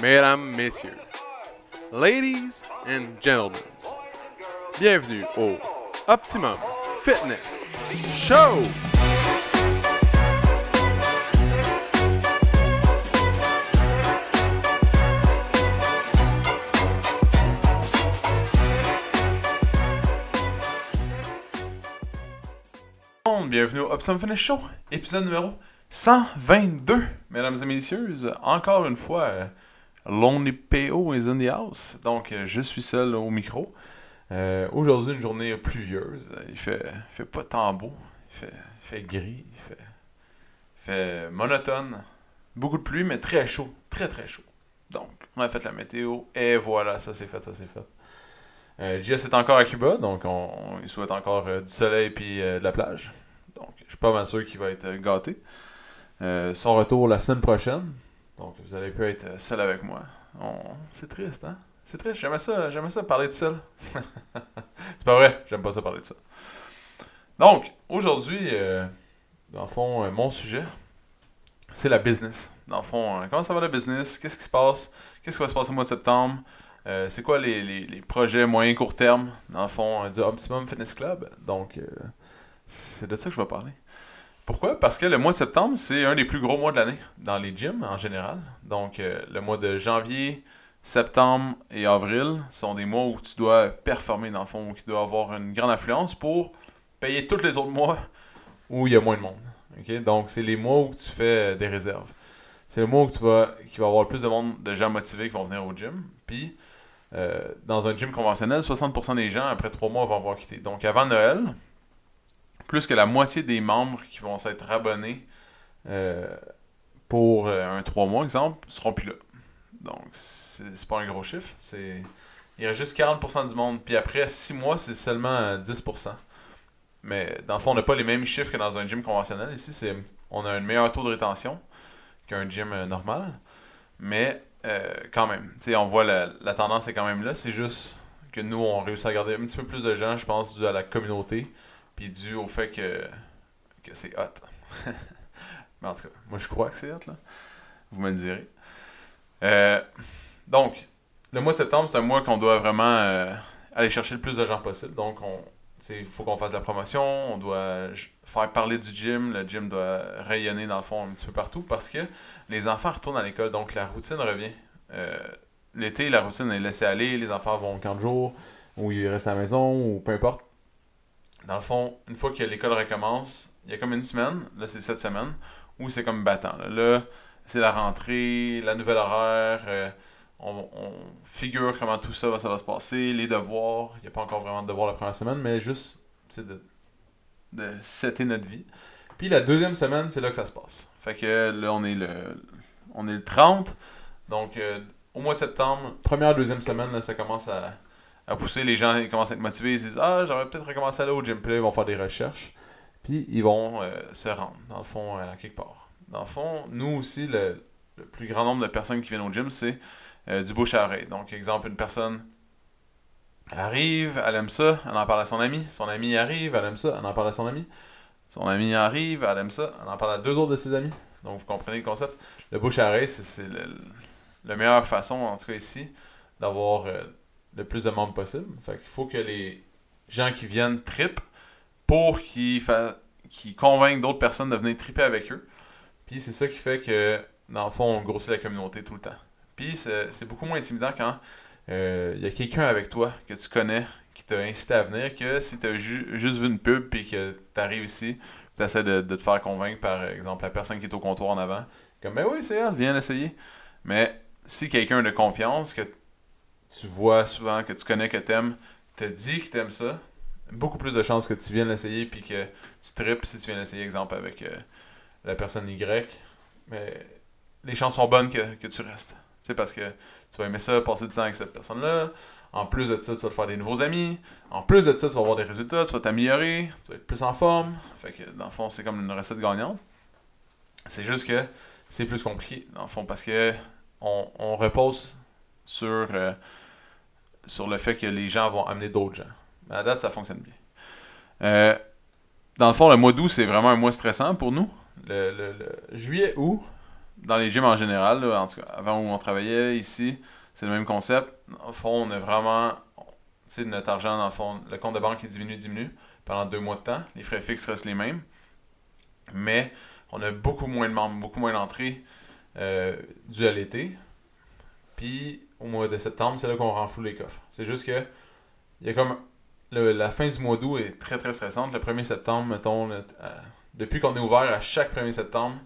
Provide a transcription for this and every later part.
mesdames, messieurs, ladies and gentlemen, bienvenue au Optimum Fitness Show! Bienvenue au Optimum Fitness Show, épisode numéro 122, mesdames et messieurs. Encore une fois, Lonely PO is in the house. Donc, euh, je suis seul au micro. Euh, aujourd'hui, une journée pluvieuse. Il fait, fait pas tant beau. Il fait, fait gris. Il fait, monotone. Beaucoup de pluie, mais très chaud. Très, très chaud. Donc, on a fait la météo. Et voilà, ça c'est fait, ça c'est fait. Euh, JS est encore à Cuba, donc on, il souhaite encore euh, du soleil puis euh, de la plage. Donc, je suis pas mal sûr qu'il va être gâté. Son retour la semaine prochaine. Donc, vous allez plus être euh, seul avec moi. C'est triste, hein? C'est triste. J'aimais ça, j'aimais ça parler de seul. C'est pas vrai, j'aime pas ça parler de ça. Donc, aujourd'hui, euh, dans le fond, euh, mon sujet, c'est la business. Dans le fond, comment ça va la business? Qu'est-ce qui se passe? Qu'est-ce qui va se passer au mois de septembre? C'est quoi les, projets moyen court terme, dans le fond, du Optimum Fitness Club? Donc, c'est de ça que je vais parler. Pourquoi? Parce que le mois de septembre, c'est un des plus gros mois de l'année dans les gyms en général. Donc, euh, le mois de janvier, septembre et avril sont des mois où tu dois performer, dans le fond, où tu dois avoir une grande affluence pour payer tous les autres mois où il y a moins de monde. Donc, c'est les mois où tu fais des réserves. C'est le mois où tu vas, qu'il va avoir le plus de monde, de gens motivés qui vont venir au gym. Puis, euh, dans un gym conventionnel, 60% des gens, après trois mois, vont avoir quitté. Donc, avant Noël, plus que la moitié des membres qui vont s'être abonnés euh, pour euh, un 3 mois, exemple, seront plus là. Donc, c'est pas un gros chiffre. C'est... Il reste juste 40% du monde. Puis après 6 mois, c'est seulement euh, 10%. Mais dans le fond, on n'a pas les mêmes chiffres que dans un gym conventionnel. Ici, c'est, on a un meilleur taux de rétention qu'un gym euh, normal. Mais euh, quand même, on voit la, la tendance est quand même là. C'est juste que nous, on réussit à garder un petit peu plus de gens, je pense, dû à la communauté. Puis dû au fait que, que c'est hot. Mais en tout cas, moi je crois que c'est hot, là. Vous me le direz. Euh, donc, le mois de septembre, c'est un mois qu'on doit vraiment euh, aller chercher le plus de gens possible. Donc, on, il faut qu'on fasse la promotion, on doit faire parler du gym, le gym doit rayonner dans le fond un petit peu partout parce que les enfants retournent à l'école, donc la routine revient. Euh, L'été, la routine est laissée aller, les enfants vont 40 jours, ou ils restent à la maison, ou peu importe. Dans le fond, une fois que l'école recommence, il y a comme une semaine, là c'est cette semaine, où c'est comme battant. Là, c'est la rentrée, la nouvelle horaire, euh, on, figure comment tout ça va, se passer, les devoirs, il n'y a pas encore vraiment de devoirs la première semaine, mais juste de, de setter notre vie. Puis la deuxième semaine, c'est là que ça se passe. Fait que là, on est le, on est le 30, donc euh, au mois de septembre, première, deuxième semaine, là, ça commence à, à pousser, les gens ils commencent à être motivés, ils se disent « Ah, j'aurais peut-être recommencé à aller au gym », puis là, ils vont faire des recherches, puis ils vont euh, se rendre, dans le fond, à quelque part. Dans le fond, nous aussi, le, plus grand nombre de personnes qui viennent au gym, c'est euh, du bouche à oreille. Donc, exemple, une personne arrive, elle aime ça, elle en parle à son ami. Son ami arrive, elle aime ça, elle en parle à son ami. Son ami arrive, elle aime ça, elle en parle à deux autres de ses amis. Donc, vous comprenez le concept. Le bouche à oreille, c'est la meilleure façon, en tout cas ici, d'avoir euh, le plus de membres possible. Fait qu'il faut que les gens qui viennent tripent pour qu'ils fa- convainquent d'autres personnes de venir triper avec eux. Puis c'est ça qui fait que, dans le fond, on grossit la communauté tout le temps. Puis c'est beaucoup moins intimidant quand euh, il y a quelqu'un avec toi que tu connais qui t'a incité à venir que si tu as juste vu une pub puis que tu ici, tu essaies de, de te faire convaincre par exemple la personne qui est au comptoir en avant. Comme ben oui, c'est elle, viens l'essayer. Mais si quelqu'un de confiance que tu vois souvent, que tu connais, que t'aimes, te dit que t'aimes ça, beaucoup plus de chances que tu viennes l'essayer puis que tu tripes si tu viens l'essayer, exemple, avec euh, la personne Y. Mais les chances sont bonnes que, que tu restes. Tu sais, parce que tu vas aimer ça, passer du temps avec cette personne-là. En plus de ça, tu vas te faire des nouveaux amis. En plus de ça, tu vas avoir des résultats, tu vas t'améliorer, tu vas être plus en forme. Fait que dans le fond, c'est comme une recette gagnante. C'est juste que c'est plus compliqué, dans le fond, parce que on, on repose sur, euh, sur le fait que les gens vont amener d'autres gens. Mais à date, ça fonctionne bien. Euh, dans le fond, le mois d'août, c'est vraiment un mois stressant pour nous. Le, le- le juillet, août, dans les gyms en général, en tout cas, avant où on travaillait ici, c'est le même concept. Au fond, on a vraiment, tu sais, notre argent, dans le fond, le compte de banque, il diminue, diminue pendant deux mois de temps. Les frais fixes restent les mêmes. Mais on a beaucoup moins de membres, beaucoup moins d'entrées euh, à l'été. Puis au mois de septembre, c'est là qu'on renfloue les coffres. C'est juste que il y a comme la fin du mois d'août est très très stressante. Le 1er septembre, mettons, euh, depuis qu'on est ouvert à chaque 1er septembre,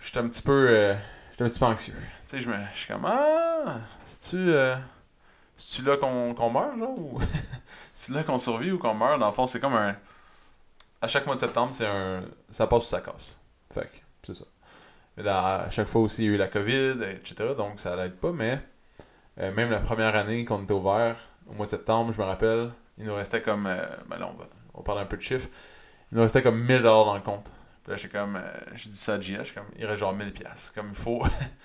j'étais un petit peu euh, un petit peu anxieux. Tu sais, je me je suis comme ah, c'est-tu euh, tu là qu'on meurt genre ou c'est là qu'on survit ou qu'on meurt? Dans le fond, c'est comme un à chaque mois de septembre, c'est un ça passe ou ça casse. Fait c'est ça. Mais à chaque fois aussi, il y a eu la COVID, etc. Donc ça l'aide pas, mais euh, même la première année qu'on était ouvert, au mois de septembre, je me rappelle, il nous restait comme. Euh, ben on va, on parle un peu de chiffres. Il nous restait comme 1000$ dans le compte. Puis là, j'ai comme. Euh, j'ai dit ça à JH, comme, il reste genre 1000$. Comme il faut.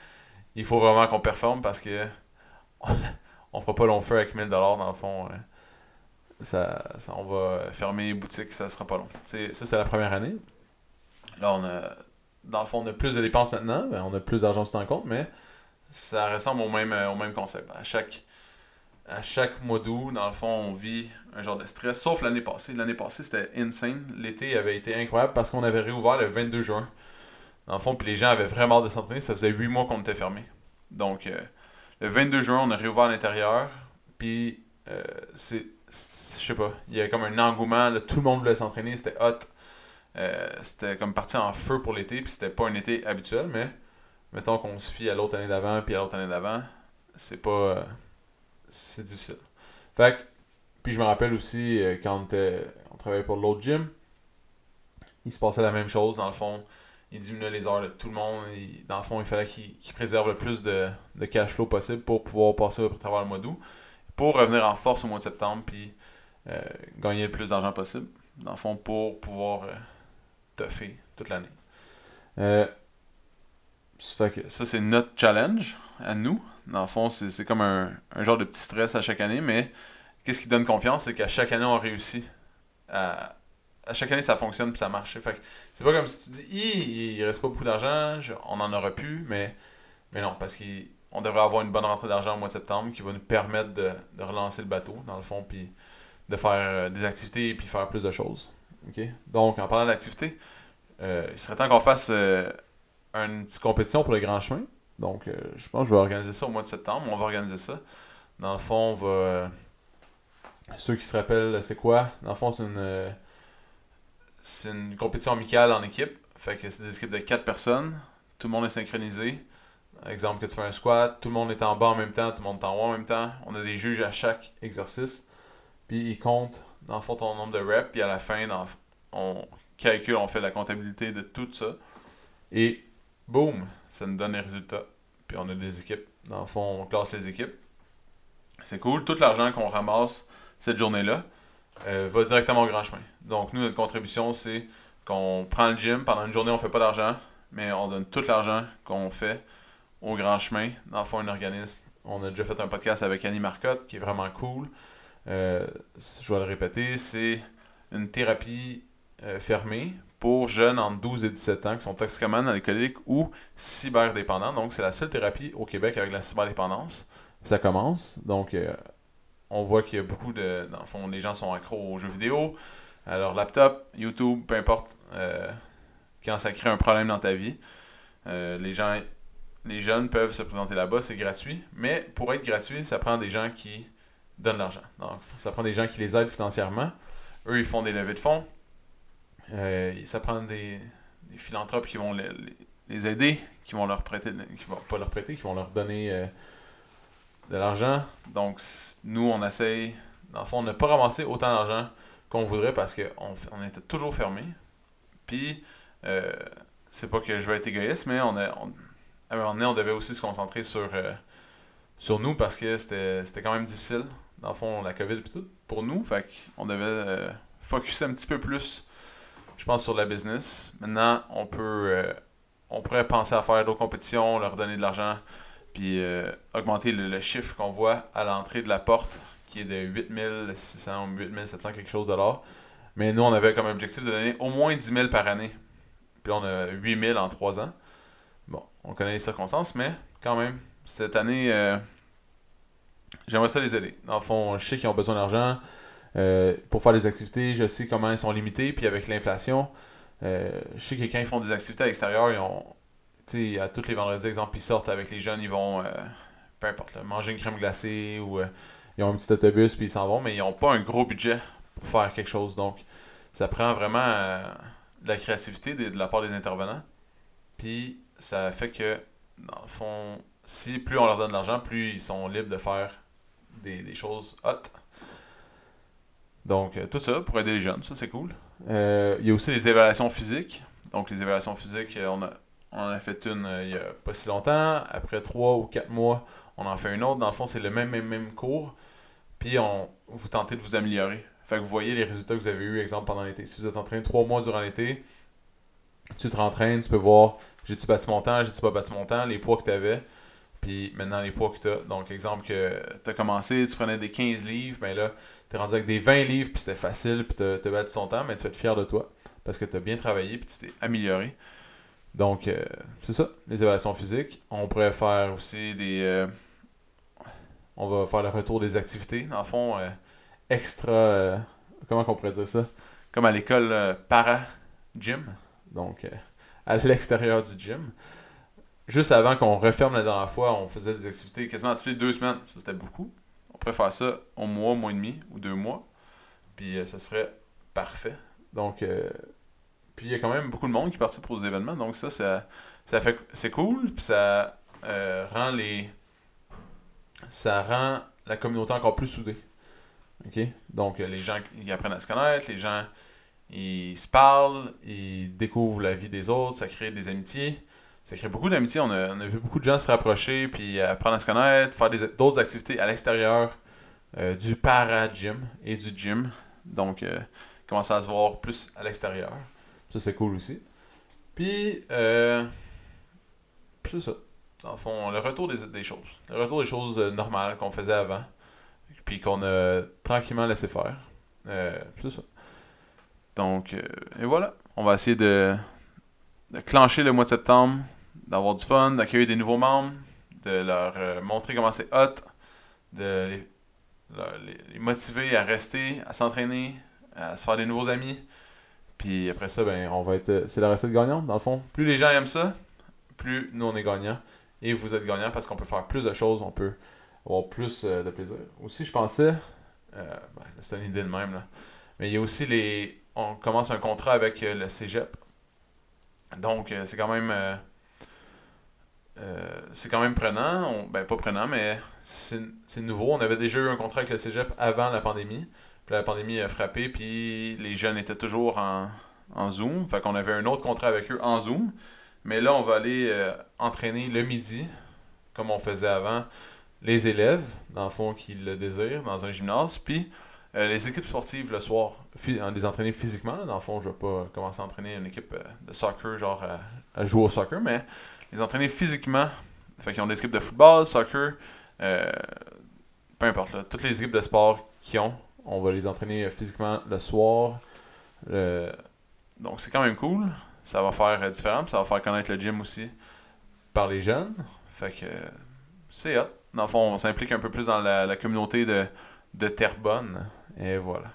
il faut vraiment qu'on performe parce que. on fera pas long feu avec 1000$ dans le fond. Ça, ça, on va fermer les boutiques, ça sera pas long. T'sais, ça, c'était la première année. Là, on a dans le fond, on a plus de dépenses maintenant, ben, on a plus d'argent sur le compte, mais ça ressemble au même, euh, au même concept. À chaque, à chaque mois d'août, dans le fond, on vit un genre de stress, sauf l'année passée. L'année passée, c'était insane. L'été avait été incroyable parce qu'on avait réouvert le 22 juin. Dans le fond, puis les gens avaient vraiment de s'entraîner. Ça faisait 8 mois qu'on était fermé. Donc, euh, le 22 juin, on a réouvert à l'intérieur. Puis, euh, c'est. Je sais pas. Il y avait comme un engouement. tout le monde voulait s'entraîner. C'était hot. Euh, c'était comme parti en feu pour l'été, puis c'était pas un été habituel, mais mettons qu'on se fie à l'autre année d'avant, puis à l'autre année d'avant, c'est pas. Euh, c'est difficile. Fait que, puis je me rappelle aussi euh, quand on, travaillait pour l'autre gym, il se passait la même chose, dans le fond. Il diminuait les heures de tout le monde. dans le fond, il fallait qu'il préserve le plus de, cash flow possible pour pouvoir passer au travers le mois d'août, pour revenir en force au mois de septembre, puis gagner le plus d'argent possible. Dans le fond, pour pouvoir fait toute l'année. Euh, ça, c'est notre challenge à nous. Dans le fond, c'est comme un, genre de petit stress à chaque année, mais qu'est-ce qui donne confiance, c'est qu'à chaque année, on réussit. À, chaque année, ça fonctionne et ça marche. Fait c'est pas comme si tu dis, il, reste pas beaucoup d'argent, on en aura plus, mais, mais non, parce qu'on devrait avoir une bonne rentrée d'argent au mois de septembre qui va nous permettre de, de relancer le bateau, dans le fond, puis de faire euh, des activités et puis faire plus de choses. Donc, en parlant d'activité, euh, il serait temps qu'on fasse euh, une petite compétition pour le grand chemin. Donc, euh, je pense que je vais organiser ça au mois de septembre. On va organiser ça. Dans le fond, on va. Ceux qui se rappellent, c'est quoi? Dans le fond, c'est une. c'est une compétition amicale en équipe. Fait que c'est des équipes de 4 personnes. Tout le monde est synchronisé. Exemple que tu fais un squat, tout le monde est en bas en même temps, tout le monde est en haut en même temps. On a des juges à chaque exercice. Puis ils comptent dans le fond, ton nombre de reps, puis à la fin, on calcule, on fait la comptabilité de tout ça. Et boum, ça nous donne les résultats. Puis on a des équipes. Dans le fond, on classe les équipes. C'est cool. Tout l'argent qu'on ramasse cette journée-là euh, va directement au grand chemin. Donc, nous, notre contribution, c'est qu'on prend le gym. Pendant une journée, on fait pas d'argent, mais on donne tout l'argent qu'on fait au grand chemin. Dans le fond, un organisme. On a déjà fait un podcast avec Annie Marcotte qui est vraiment cool. Euh, je vais le répéter, c'est une thérapie euh, fermée pour jeunes entre 12 et 17 ans qui sont toxicomanes, alcooliques ou cyberdépendants. Donc, c'est la seule thérapie au Québec avec la cyberdépendance. Ça commence. Donc, euh, on voit qu'il y a beaucoup de. Dans le fond, les gens sont accros aux jeux vidéo, à leur laptop, YouTube, peu importe. quand ça crée un problème dans ta vie, les gens. Les jeunes peuvent se présenter là-bas, c'est gratuit. Mais pour être gratuit, ça prend des gens qui donnent l'argent. Donc, ça prend des gens qui les aident financièrement. Eux, ils font des levées de fonds. Euh, ça prend des, philanthropes qui vont les, aider, qui vont leur prêter, qui vont pas leur prêter, qui vont leur donner euh, de l'argent. Donc, nous, on essaye, dans le fond, on n'a pas ramassé autant d'argent qu'on voudrait parce qu'on on était toujours fermé. Puis, euh, c'est pas que je veux être égoïste, mais on a, à un moment donné, on devait aussi se concentrer sur, sur nous parce que c'était quand même difficile dans le fond, la COVID et tout, pour nous. Fait qu'on devait euh, focuser un petit peu plus, je pense, sur la business. Maintenant, on peut euh, on pourrait penser à faire d'autres compétitions, leur donner de l'argent, puis euh, augmenter le, chiffre qu'on voit à l'entrée de la porte, qui est de 8600 ou 8700 quelque chose de l'or. Mais nous, on avait comme objectif de donner au moins 10 000 par année. Puis on a 8 000 en 3 ans. Bon, on connaît les circonstances, mais quand même, cette année, euh, j'aimerais ça les aider. Dans le fond, je sais qu'ils ont besoin d'argent euh, pour faire des activités, je sais comment ils sont limités, puis avec l'inflation, euh, je sais que quand ils font des activités à l'extérieur, ils ont, tu sais, à tous les vendredis, exemple, ils sortent avec les jeunes, ils vont, peu importe, manger une crème glacée ou ils ont un petit autobus, puis ils s'en vont, mais ils n'ont pas un gros budget pour faire quelque chose. Donc, ça prend vraiment de la créativité de, de la part des intervenants. Puis, ça fait que, dans le fond, si plus on leur donne de l'argent, plus ils sont libres de faire des, choses hot. Donc, euh, tout ça pour aider les jeunes, ça c'est cool. Euh, il y a aussi les évaluations physiques. Donc, les évaluations physiques, euh, on, a, on en a fait une il n'y a pas si longtemps. Après trois ou quatre mois, on en fait une autre. Dans le fond, c'est le même, même, même cours. Puis, on, vous tentez de vous améliorer. Fait que vous voyez les résultats que vous avez eu, exemple, pendant l'été. Si vous êtes en train trois mois durant l'été, tu te rentraînes, tu peux voir j'ai-tu battu mon temps, j'ai-tu pas battu mon temps, les poids que tu avais, maintenant les poids que tu as. Donc, exemple que tu as commencé, tu prenais des 15 livres, mais ben là, tu es rendu avec des 20 livres, puis c'était facile, puis tu as, battu ton temps, mais tu vas être fier de toi parce que tu as bien travaillé, puis tu t'es amélioré. Donc, euh, c'est ça, les évaluations physiques. On pourrait faire aussi des. Euh, on va faire le retour des activités, dans le fond, euh, extra. comment on pourrait dire ça? Comme à l'école para-gym. Donc, à l'extérieur du gym. Juste avant qu'on referme la dernière fois, on faisait des activités quasiment toutes les deux semaines. Ça, c'était beaucoup. On pourrait faire ça au mois, mois et demi ou deux mois. Puis euh, ça serait parfait. Donc, euh, puis il y a quand même beaucoup de monde qui participe aux événements. Donc ça, ça, fait c'est cool. Puis ça euh, rend les. Ça rend la communauté encore plus soudée. OK? Donc les gens ils apprennent à se connaître, les gens ils se parlent, ils découvrent la vie des autres, ça crée des amitiés. Ça crée beaucoup d'amitiés. On a, vu beaucoup de gens se rapprocher, puis apprendre à se connaître, faire d'autres activités à l'extérieur euh, du para-gym et du gym. Donc, euh, commencer à se voir plus à l'extérieur. Ça, c'est cool aussi. Puis, euh, c'est ça. Le fond, le retour des, des choses. Le retour des choses euh, normales qu'on faisait avant, puis qu'on a tranquillement laissé faire. c'est ça. Donc, et voilà. On va essayer de, de clencher le mois de septembre, d'avoir du fun, d'accueillir des nouveaux membres, de leur euh, montrer comment c'est hot, de les, les, motiver à rester, à s'entraîner, à se faire des nouveaux amis. Puis après ça, ben, on va être. C'est la recette gagnante, dans le fond. Plus les gens aiment ça, plus nous on est gagnants. Et vous êtes gagnants parce qu'on peut faire plus de choses, on peut avoir plus euh, de plaisir. Aussi, je pensais. Ben, c'est une idée de même, là. Mais il y a aussi les on commence un contrat avec euh, le cégep. Donc, euh, c'est quand même. Euh, c'est quand même prenant. ben, pas prenant, mais c'est nouveau. On avait déjà eu un contrat avec le cégep avant la pandémie. Puis la pandémie a frappé, puis les jeunes étaient toujours en, en Zoom. Fait qu'on avait un autre contrat avec eux en Zoom. Mais là, on va aller entraîner le midi, comme on faisait avant, les élèves, dans le fond, qui le désirent, dans un gymnase. Puis euh, les équipes sportives le soir, on les entraîner physiquement. dans le fond, je vais pas commencer à entraîner une équipe euh, de soccer, genre à, jouer au soccer, mais les entraîner physiquement. Fait qu'ils ont des équipes de football, soccer, euh, peu importe, là, toutes les équipes de sport qu'ils ont, on va les entraîner physiquement le soir. Donc c'est quand même cool. Ça va faire différent, ça va faire connaître le gym aussi par les jeunes. Fait que c'est hot. Dans le fond, on s'implique un peu plus dans la, la communauté de, de Terrebonne. Et voilà.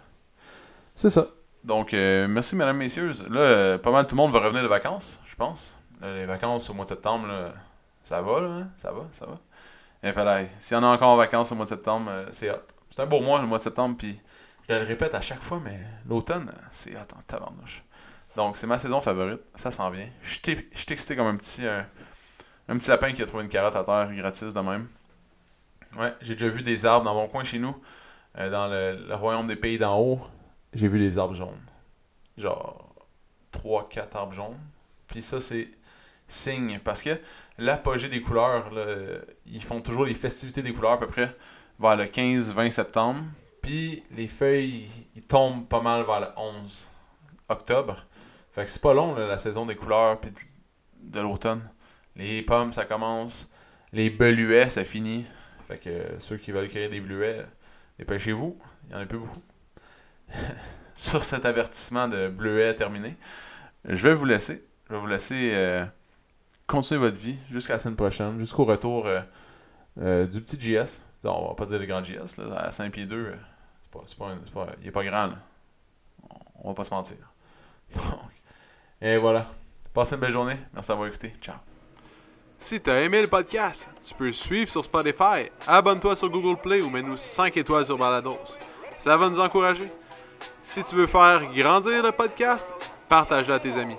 C'est ça. Donc, euh, merci, mesdames, messieurs. Là, euh, pas mal tout le monde va revenir de vacances, je pense. Les vacances au mois de septembre, ça va, là, hein? ça va, ça va. Et puis s'il y en a encore en vacances au mois de septembre, euh, c'est hot. C'est un beau mois, le mois de septembre, puis je le répète à chaque fois, mais l'automne, c'est hot en. Donc, c'est ma saison favorite, ça s'en vient. Je suis excité comme un petit, un petit lapin qui a trouvé une carotte à terre gratis de même. Ouais, j'ai déjà vu des arbres dans mon coin chez nous. Euh, dans le, royaume des pays d'en haut, j'ai vu des arbres jaunes. Genre 3-4 arbres jaunes. Puis ça, c'est signe. Parce que l'apogée des couleurs, ils font toujours les festivités des couleurs à peu près vers le 15-20 septembre. Puis les feuilles, ils tombent pas mal vers le 11 octobre. Fait que c'est pas long la saison des couleurs puis de, l'automne. Les pommes, ça commence. Les beluets, ça finit. Fait que ceux qui veulent cueillir des beluets, Dépêchez-vous, il n'y en a plus beaucoup. Sur cet avertissement de bleuet terminé, je vais vous laisser. Je vais vous laisser euh, continuez votre vie jusqu'à la semaine prochaine, jusqu'au retour euh, euh, du petit JS. On va pas dire le grand JS, là, à 5 pieds 2. c'est pas, pas, c'est pas, il est pas grand, là. On va pas se mentir. Et voilà. Passez une belle journée. Merci d'avoir écouté. Ciao. Si t'as aimé le podcast, tu peux suivre sur Spotify, abonne-toi sur Google Play ou mets-nous 5 étoiles sur Balados. Ça va nous encourager. Si tu veux faire grandir le podcast, partage-le à tes amis.